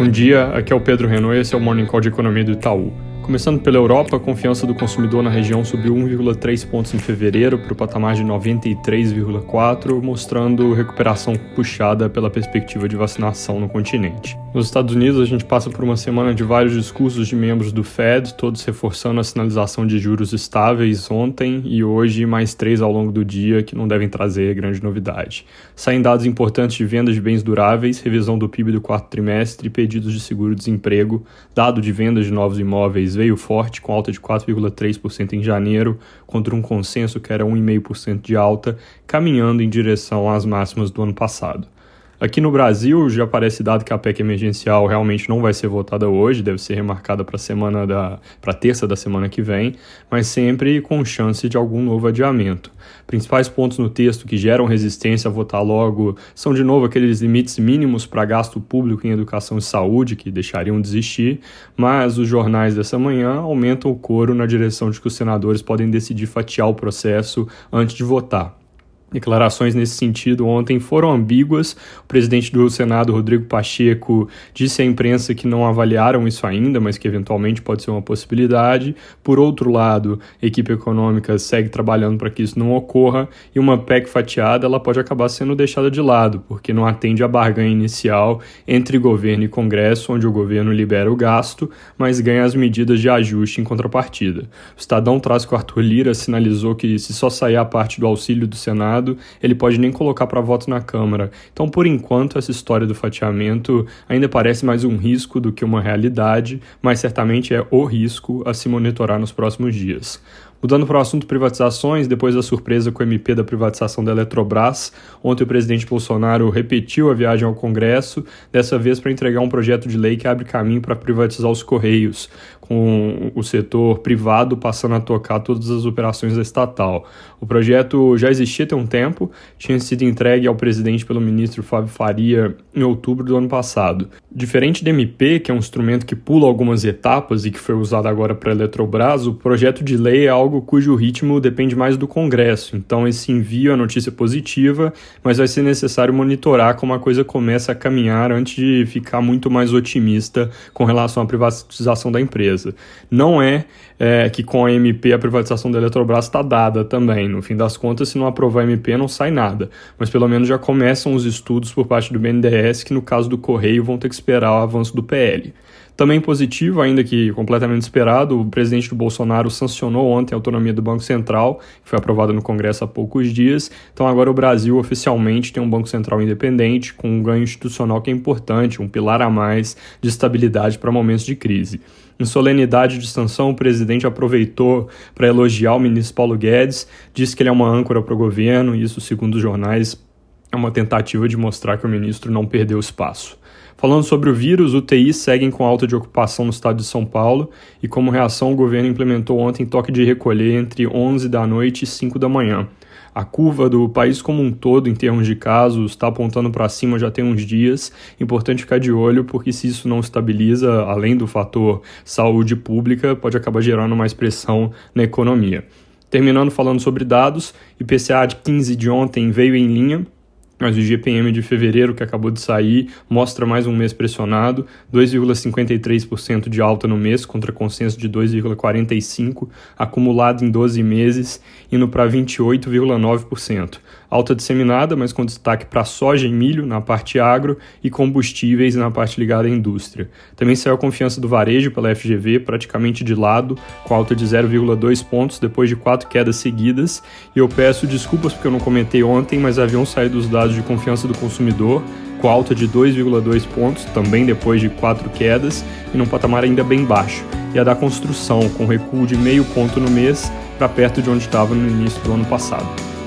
Bom dia, aqui é o Pedro Renault e esse é o Morning Call de Economia do Itaú. Começando pela Europa, a confiança do consumidor na região subiu 1,3 pontos em fevereiro para o patamar de 93,4, mostrando recuperação puxada pela perspectiva de vacinação no continente. Nos Estados Unidos, a gente passa por uma semana de vários discursos de membros do Fed, todos reforçando a sinalização de juros estáveis ontem e hoje, mais três ao longo do dia, que não devem trazer grande novidade. Saem dados importantes de vendas de bens duráveis, revisão do PIB do quarto trimestre, pedidos de seguro-desemprego, dado de vendas de novos imóveis veio forte, com alta de 4,3% em janeiro, contra um consenso que era 1,5% de alta, caminhando em direção às máximas do ano passado. Aqui no Brasil já parece dado que a PEC emergencial realmente não vai ser votada hoje, deve ser remarcada para semana da para terça da semana que vem, mas sempre com chance de algum novo adiamento. Principais pontos no texto que geram resistência a votar logo são de novo aqueles limites mínimos para gasto público em educação e saúde que deixariam de existir, mas os jornais dessa manhã aumentam o coro na direção de que os senadores podem decidir fatiar o processo antes de votar. Declarações nesse sentido ontem foram ambíguas. O presidente do Senado, Rodrigo Pacheco, disse à imprensa que não avaliaram isso ainda, mas que eventualmente pode ser uma possibilidade. Por outro lado, a equipe econômica segue trabalhando para que isso não ocorra e uma PEC fatiada ela pode acabar sendo deixada de lado, porque não atende à barganha inicial entre governo e Congresso, onde o governo libera o gasto, mas ganha as medidas de ajuste em contrapartida. O Estadão traz que o Arthur Lira sinalizou que se só sair a parte do auxílio do Senado Senado, ele pode nem colocar para voto na Câmara. Então, por enquanto, essa história do fatiamento ainda parece mais um risco do que uma realidade, mas certamente é o risco a se monitorar nos próximos dias. Mudando para o assunto privatizações, depois da surpresa com o MP da privatização da Eletrobras, ontem o presidente Bolsonaro repetiu a viagem ao Congresso, dessa vez para entregar um projeto de lei que abre caminho para privatizar os Correios, com o setor privado passando a tocar todas as operações da estatal. O projeto já existia tem um tempo, tinha sido entregue ao presidente pelo ministro Fábio Faria em outubro do ano passado. Diferente do MP, que é um instrumento que pula algumas etapas e que foi usado agora para a Eletrobras, o projeto de lei é algo cujo ritmo depende mais do Congresso. Então, esse envio é notícia positiva, mas vai ser necessário monitorar como a coisa começa a caminhar antes de ficar muito mais otimista com relação à privatização da empresa empresa. Não é, é que com a MP a privatização da Eletrobras está dada também. No fim das contas, se não aprovar a MP, não sai nada. Mas pelo menos já começam os estudos por parte do BNDES, que no caso do Correio vão ter que esperar o avanço do PL. Também positivo, ainda que completamente esperado, o presidente do Bolsonaro sancionou ontem a autonomia do Banco Central, que foi aprovada no Congresso há poucos dias. Então agora o Brasil oficialmente tem um Banco Central independente, com um ganho institucional que é importante, um pilar a mais de estabilidade para momentos de crise. Em solenidade de extensão, o presidente aproveitou para elogiar o ministro Paulo Guedes, disse que ele é uma âncora para o governo, isso, segundo os jornais, uma tentativa de mostrar que o ministro não perdeu espaço. Falando sobre o vírus, UTIs seguem com alta de ocupação no estado de São Paulo e, como reação, o governo implementou ontem toque de recolher entre 11 da noite e 5 da manhã. A curva do país como um todo, em termos de casos, está apontando para cima já tem uns dias. Importante ficar de olho, porque se isso não estabiliza, além do fator saúde pública, pode acabar gerando mais pressão na economia. Terminando falando sobre dados, IPCA de 15 de ontem veio em linha mas o GPM de fevereiro, que acabou de sair, mostra mais um mês pressionado, 2,53% de alta no mês, contra consenso de 2,45%, acumulado em 12 meses, indo para 28,9%. Alta disseminada, mas com destaque para soja e milho na parte agro e combustíveis na parte ligada à indústria. Também saiu a confiança do varejo pela FGV, praticamente de lado, com alta de 0,2 pontos depois de quatro quedas seguidas. E eu peço desculpas porque eu não comentei ontem, mas haviam saído os dados de confiança do consumidor, com alta de 2,2 pontos, também depois de quatro quedas, e num patamar ainda bem baixo. E a da construção, com recuo de meio ponto no mês, para perto de onde estava no início do ano passado.